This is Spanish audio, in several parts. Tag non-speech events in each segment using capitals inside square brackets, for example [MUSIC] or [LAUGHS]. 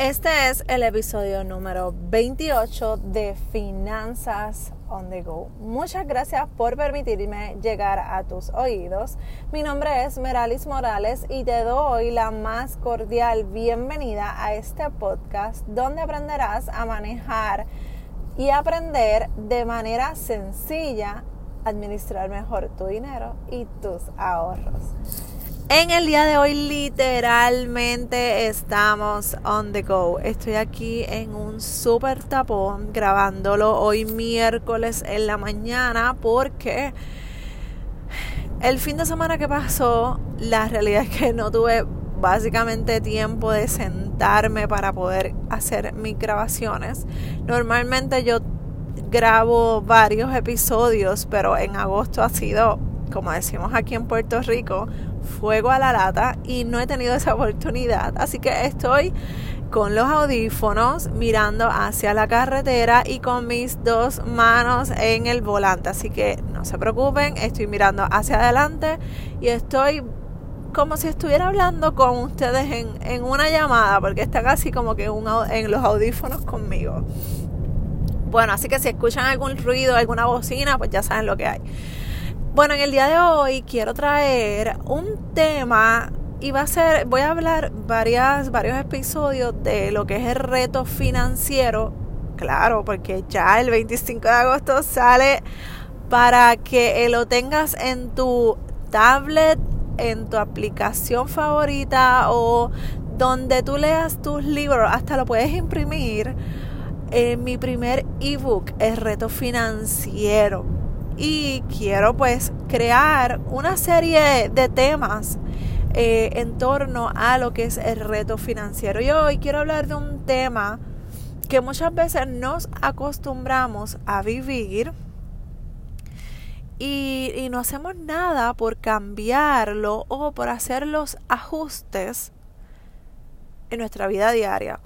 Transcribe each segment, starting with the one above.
Este es el episodio número 28 de Finanzas on the Go. Muchas gracias por permitirme llegar a tus oídos. Mi nombre es Meralis Morales y te doy la más cordial bienvenida a este podcast donde aprenderás a manejar y aprender de manera sencilla administrar mejor tu dinero y tus ahorros. En el día de hoy literalmente estamos on the go. Estoy aquí en un super tapón grabándolo hoy miércoles en la mañana porque el fin de semana que pasó la realidad es que no tuve básicamente tiempo de sentarme para poder hacer mis grabaciones. Normalmente yo grabo varios episodios, pero en agosto ha sido, como decimos aquí en Puerto Rico, fuego a la lata y no he tenido esa oportunidad. Así que estoy con los audífonos mirando hacia la carretera y con mis dos manos en el volante. Así que no se preocupen, estoy mirando hacia adelante y estoy como si estuviera hablando con ustedes en, en una llamada, porque está casi como que en los audífonos conmigo. Bueno, así que si escuchan algún ruido, alguna bocina, pues ya saben lo que hay. Bueno, en el día de hoy quiero traer un tema y va a ser, voy a hablar varios episodios de lo que es el reto financiero. Claro, porque ya el 25 de agosto sale para que lo tengas en tu tablet, en tu aplicación favorita o donde tú leas tus libros, hasta lo puedes imprimir. En mi primer ebook, el reto financiero y quiero pues crear una serie de temas eh, en torno a lo que es el reto financiero. Y hoy quiero hablar de un tema que muchas veces nos acostumbramos a vivir y, y no hacemos nada por cambiarlo o por hacer los ajustes en nuestra vida diaria.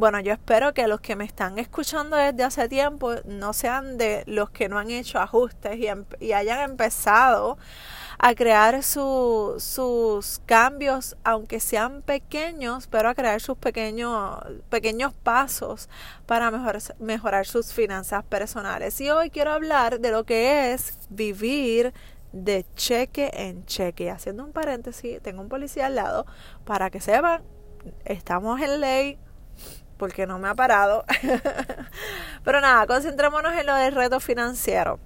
Bueno, yo espero que los que me están escuchando desde hace tiempo no sean de los que no han hecho ajustes y, hayan empezado a crear sus cambios, aunque sean pequeños, pero a crear sus pequeños, pequeños pasos para mejorar sus finanzas personales. Y hoy quiero hablar de lo que es vivir de cheque en cheque. Haciendo un paréntesis, tengo un policía al lado para que sepan, estamos en ley, porque no me ha parado. [LAUGHS] Pero nada, concentrémonos en lo del reto financiero.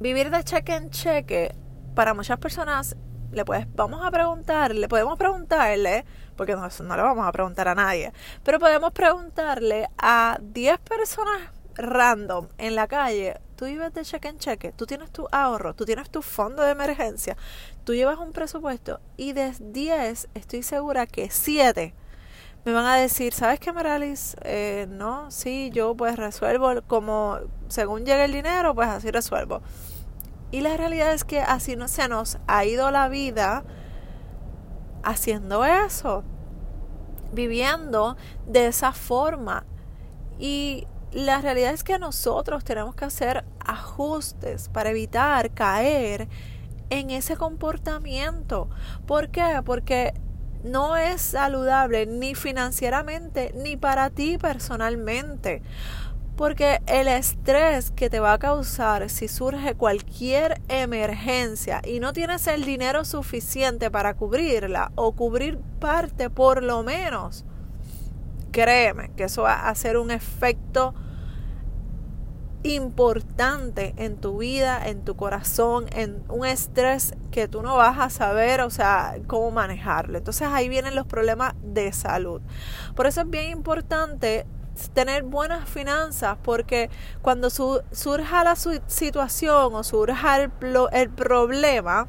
Vivir de cheque en cheque, para muchas personas, le puedes, vamos a preguntarle, podemos preguntarle, porque no, no le vamos a preguntar a nadie, pero podemos preguntarle a 10 personas random en la calle, tú vives de cheque en cheque, tú tienes tu ahorro, tú tienes tu fondo de emergencia, tú llevas un presupuesto y de 10 estoy segura que 7 me van a decir, ¿sabes qué, Maralis? Eh, no, sí, yo pues resuelvo como según llegue el dinero, pues así resuelvo. Y la realidad es que así no se nos ha ido la vida haciendo eso, viviendo de esa forma. Y la realidad es que nosotros tenemos que hacer ajustes para evitar caer en ese comportamiento. ¿Por qué? Porque no es saludable ni financieramente ni para ti personalmente. Porque el estrés que te va a causar si surge cualquier emergencia y no tienes el dinero suficiente para cubrirla o cubrir parte por lo menos, créeme que eso va a hacer un efecto importante en tu vida, en tu corazón, en un estrés que tú no vas a saber, o sea, cómo manejarlo. Entonces ahí vienen los problemas de salud. Por eso es bien importante tener buenas finanzas porque cuando surja la situación o surja el, el problema,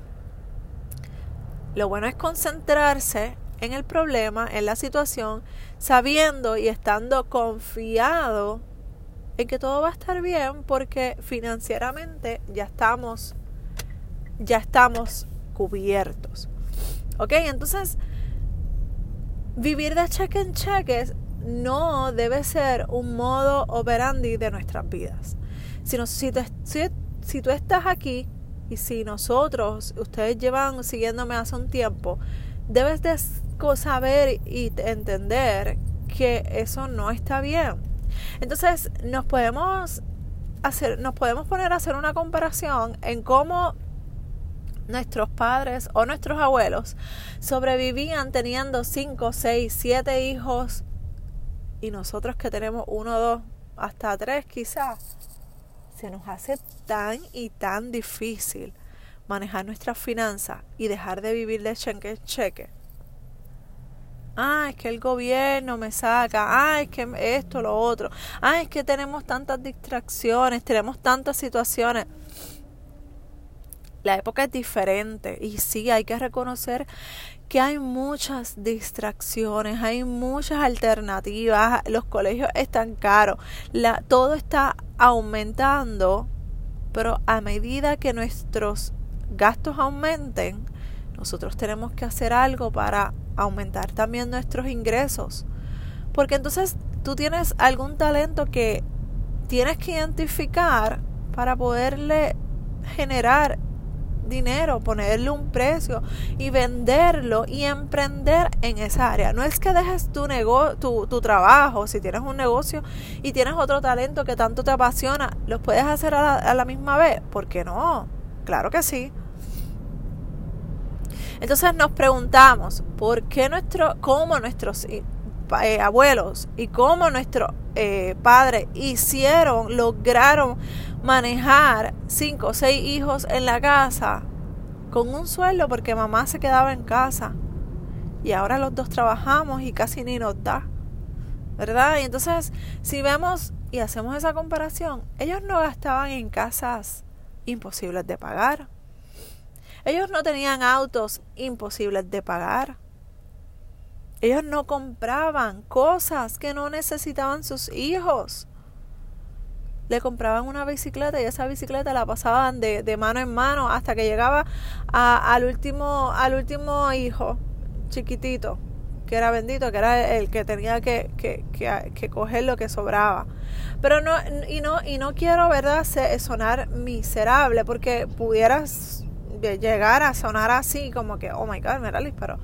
lo bueno es concentrarse en el problema, en la situación, sabiendo y estando confiado en que todo va a estar bien porque financieramente ya estamos ya estamos cubiertos. ¿Ok? Entonces, vivir de cheque en cheques no debe ser un modo operandi de nuestras vidas. Si, si, si tú estás aquí y si nosotros, ustedes llevan siguiéndome hace un tiempo, debes de saber y entender que eso no está bien. Entonces nos podemos hacer, nos podemos poner a hacer una comparación en cómo nuestros padres o nuestros abuelos sobrevivían teniendo 5, 6, 7 hijos y nosotros que tenemos uno, dos, hasta tres quizás, se nos hace tan y tan difícil manejar nuestras finanzas y dejar de vivir de cheque en cheque. Ah, es que el gobierno me saca. Ah, es que esto, lo otro. Ah, es que tenemos tantas distracciones, tenemos tantas situaciones. La época es diferente y sí hay que reconocer que hay muchas distracciones, hay muchas alternativas, los colegios están caros, todo está aumentando, pero a medida que nuestros gastos aumenten, nosotros tenemos que hacer algo para aumentar también nuestros ingresos. Porque entonces tú tienes algún talento que tienes que identificar para poderle generar dinero, ponerle un precio y venderlo y emprender en esa área. No es que dejes tu, tu, tu trabajo, si tienes un negocio y tienes otro talento que tanto te apasiona, ¿los puedes hacer a la, a la misma vez? ¿Por qué no? Claro que sí. Entonces nos preguntamos, ¿por qué nuestro, cómo nuestros eh, abuelos y cómo nuestros eh, padres hicieron, lograron manejar cinco o seis hijos en la casa con un sueldo porque mamá se quedaba en casa y ahora los dos trabajamos y casi ni nos da, ¿verdad? Y entonces si vemos y hacemos esa comparación, ellos no gastaban en casas imposibles de pagar. Ellos no tenían autos imposibles de pagar. Ellos no compraban cosas que no necesitaban sus hijos le compraban una bicicleta y esa bicicleta la pasaban de, mano en mano hasta que llegaba al, último, al último hijo chiquitito, que era bendito, que era el que tenía que, que, que, coger lo que sobraba. Pero no, y no, y no quiero, ¿verdad?, sonar miserable, porque pudieras llegar a sonar así, como que, oh my God, Meralis, pero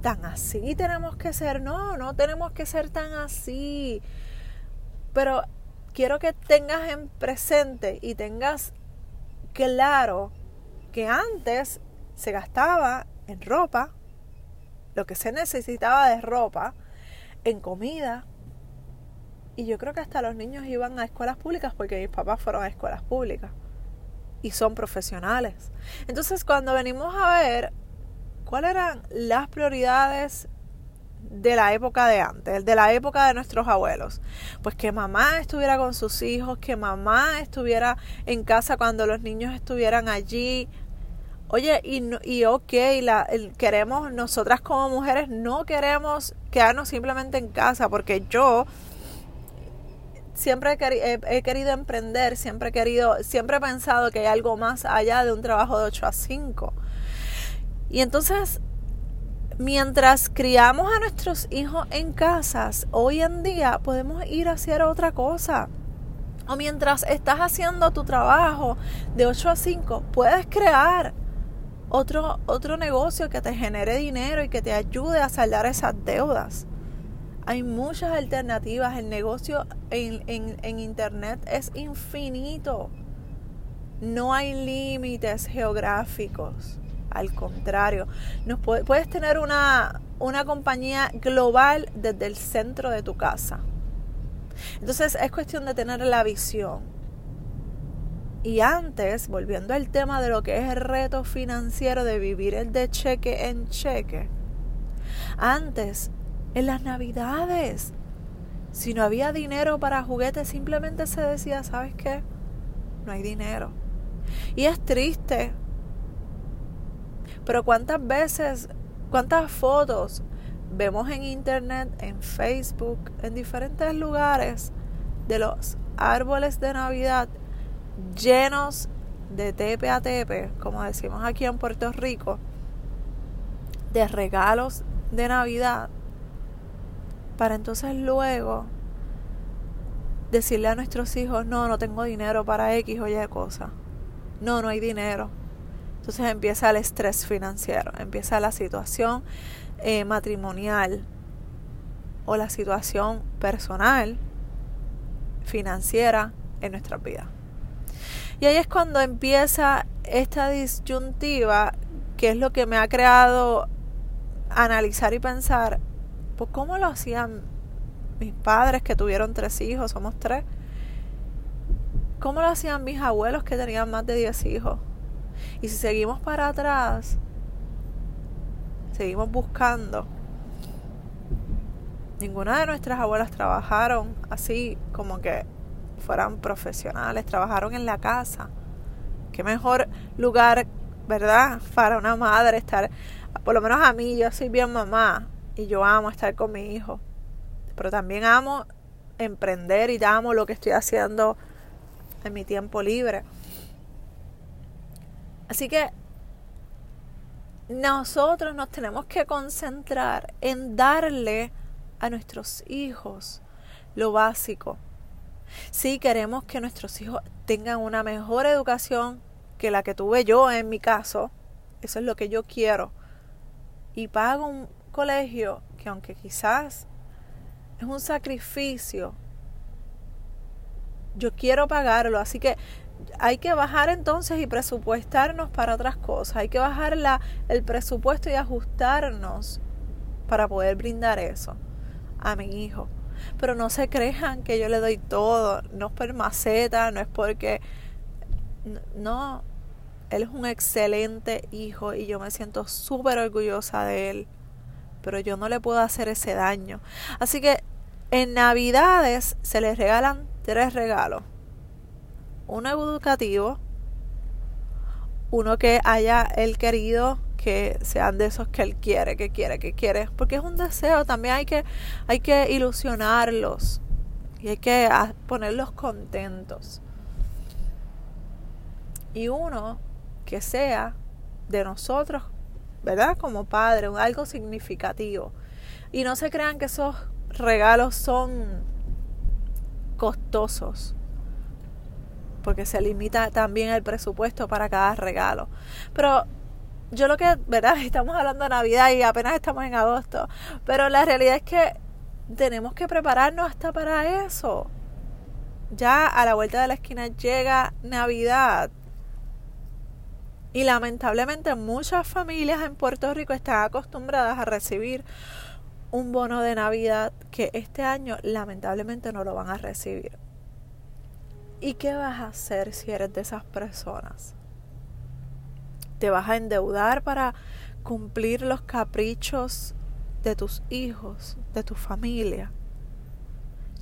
tan así tenemos que ser. No, no tenemos que ser tan así. Pero quiero que tengas en presente y tengas claro que antes se gastaba en ropa, lo que se necesitaba de ropa, en comida. Y yo creo que hasta los niños iban a escuelas públicas porque mis papás fueron a escuelas públicas y son profesionales. Entonces cuando venimos a ver cuáles eran las prioridades de la época de antes, de la época de nuestros abuelos. Pues que mamá estuviera con sus hijos, que mamá estuviera en casa cuando los niños estuvieran allí. Oye, y, y ok, la, queremos, nosotras como mujeres no queremos quedarnos simplemente en casa, porque yo siempre he, querido emprender, siempre he querido, siempre he pensado que hay algo más allá de un trabajo de 8 a 5. Y entonces mientras criamos a nuestros hijos en casas, hoy en día podemos ir a hacer otra cosa. O mientras estás haciendo tu trabajo de 8 a 5, puedes crear otro, otro negocio que te genere dinero y que te ayude a saldar esas deudas. Hay muchas alternativas. El negocio en, en Internet es infinito. No hay límites geográficos. Al contrario, puedes tener una, una compañía global desde el centro de tu casa. Entonces es cuestión de tener la visión. Y antes, volviendo al tema de lo que es el reto financiero de vivir el de cheque en cheque, antes, en las navidades, si no había dinero para juguetes, simplemente se decía, ¿sabes qué? No hay dinero. Y es triste pero cuántas veces, cuántas fotos vemos en internet, en Facebook, en diferentes lugares de los árboles de Navidad llenos de tepe a tepe, como decimos aquí en Puerto Rico, de regalos de Navidad, para entonces luego decirle a nuestros hijos, no, no tengo dinero para X o Y cosa. No, no hay dinero. Entonces empieza el estrés financiero, empieza la situación eh, matrimonial. o la situación personal, financiera en nuestra vida. Y ahí es cuando empieza esta disyuntiva, que es lo que me ha creado analizar y pensar, pues cómo lo hacían mis padres que tuvieron tres hijos, somos tres. ¿Cómo lo hacían mis abuelos que tenían más de diez hijos? Y si seguimos para atrás, seguimos buscando. Ninguna de nuestras abuelas trabajaron así como que fueran profesionales, trabajaron en la casa. Qué mejor lugar, ¿verdad? Para una madre estar, por lo menos a mí, yo soy bien mamá y yo amo estar con mi hijo pero también amo emprender y amo lo que estoy haciendo en mi tiempo libre. Así que nosotros nos tenemos que concentrar en darle a nuestros hijos lo básico. Si queremos que nuestros hijos tengan una mejor educación que la que tuve yo en mi caso, eso es lo que yo quiero. Y pago un colegio que aunque quizás es un sacrificio. Yo quiero pagarlo, así que hay que bajar entonces y presupuestarnos para otras cosas. Hay que bajar la, el presupuesto y ajustarnos para poder brindar eso a mi hijo. Pero no se crean que yo le doy todo. No es por maceta, no es porque... No, él es un excelente hijo y yo me siento súper orgullosa de él pero yo no le puedo hacer ese daño. Así que en Navidades se les regalan tres regalos. Uno educativo, uno que haya él querido que sean de esos que él quiere, que quiere, que quiere, porque es un deseo, también hay que, hay que ilusionarlos y hay que ponerlos contentos. Y uno que sea de nosotros ¿verdad? Como padre, algo significativo. Y no se crean que esos regalos son costosos, porque se limita también el presupuesto para cada regalo. Pero yo lo que, ¿verdad? [LAUGHS] Estamos hablando de Navidad y apenas estamos en agosto, pero la realidad es que tenemos que prepararnos hasta para eso. Ya a la vuelta de la esquina llega Navidad. Y lamentablemente muchas familias en Puerto Rico están acostumbradas a recibir un bono de Navidad que este año lamentablemente no lo van a recibir. ¿Y qué vas a hacer si eres de esas personas? ¿Te vas a endeudar para cumplir los caprichos de tus hijos, de tu familia?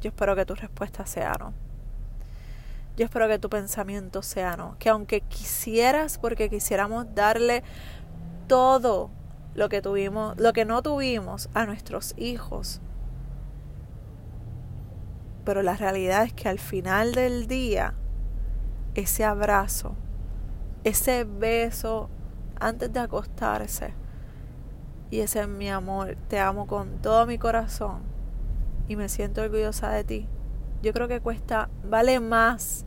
Yo espero que tu respuesta sea no. Yo espero que tu pensamiento sea no. Que aunque quisieras, porque quisiéramos darle todo lo que tuvimos, lo que no tuvimos a nuestros hijos. Pero la realidad es que al final del día, ese abrazo, ese beso antes de acostarse, y ese es mi amor, te amo con todo mi corazón y me siento orgullosa de ti. Yo creo que cuesta, vale más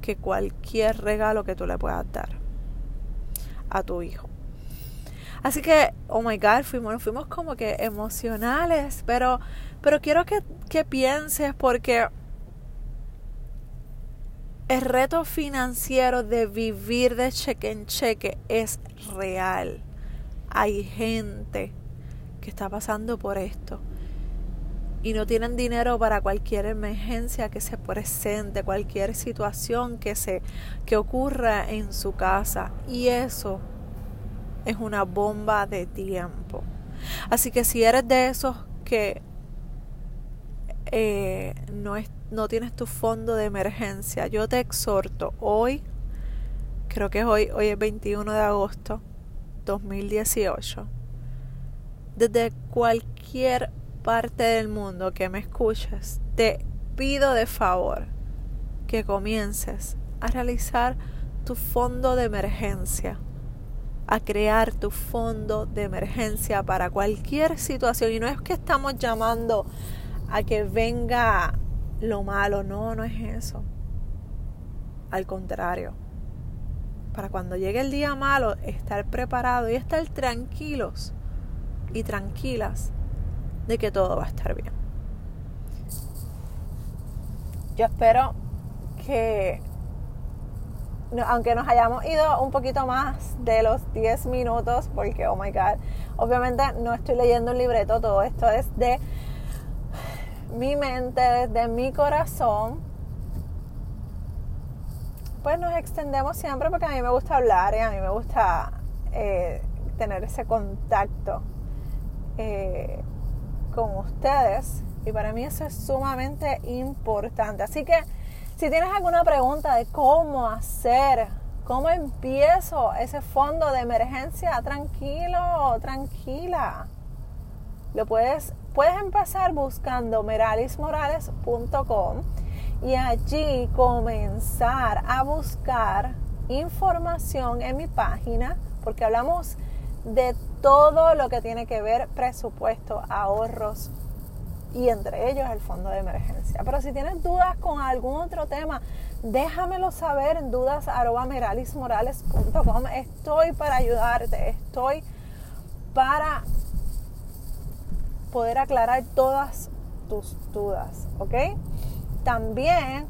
que cualquier regalo que tú le puedas dar a tu hijo. Así que, oh my God, fuimos, fuimos como que emocionales, pero, pero quiero que, que pienses porque el reto financiero de vivir de cheque en cheque es real. Hay gente que está pasando por esto y no tienen dinero para cualquier emergencia que se presente, cualquier situación que se que ocurra en su casa y eso es una bomba de tiempo. Así que si eres de esos que eh, no, es, no tienes tu fondo de emergencia, yo te exhorto hoy, creo que es hoy, hoy es 21 de agosto 2018, desde cualquier parte del mundo que me escuches, te pido de favor que comiences a realizar tu fondo de emergencia, a crear tu fondo de emergencia para cualquier situación. Y no es que estamos llamando a que venga lo malo, no, no es eso. Al contrario, para cuando llegue el día malo, estar preparado y estar tranquilos y tranquilas de que todo va a estar bien. Yo espero que, aunque nos hayamos ido un poquito más de los 10 minutos, porque, oh my God, obviamente no estoy leyendo un libreto, todo esto es de mi mente, desde mi corazón, pues nos extendemos siempre porque a mí me gusta hablar y a mí me gusta eh, tener ese contacto eh, con ustedes y para mí eso es sumamente importante. Así que si tienes alguna pregunta de cómo hacer, cómo empiezo ese fondo de emergencia, tranquilo, tranquila. Lo puedes, puedes empezar buscando meralismorales.com y allí comenzar a buscar información en mi página, porque hablamos de todo lo que tiene que ver presupuesto, ahorros y entre ellos el fondo de emergencia. Pero si tienes dudas con algún otro tema, déjamelo saber en dudas.meralismorales.com. Estoy para ayudarte, estoy para poder aclarar todas tus dudas, ¿ok? También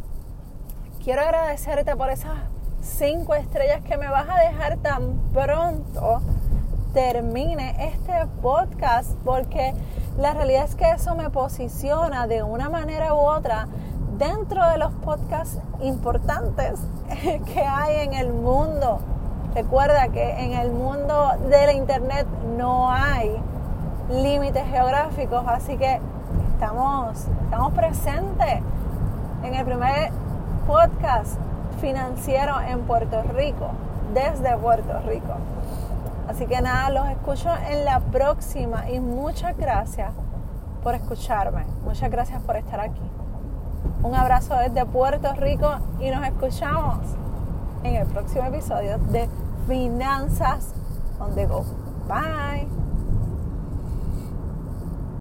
quiero agradecerte por esas cinco estrellas que me vas a dejar tan pronto termine este podcast porque la realidad es que eso me posiciona de una manera u otra dentro de los podcasts importantes [LAUGHS] que hay en el mundo. Recuerda que en el mundo de la internet no hay límites geográficos, así que estamos, estamos presentes en el primer podcast financiero en Puerto Rico, desde Puerto Rico. Así que nada, los escucho en la próxima y muchas gracias por escucharme. Muchas gracias por estar aquí. Un abrazo desde Puerto Rico y nos escuchamos en el próximo episodio de Finanzas on the Go. Bye.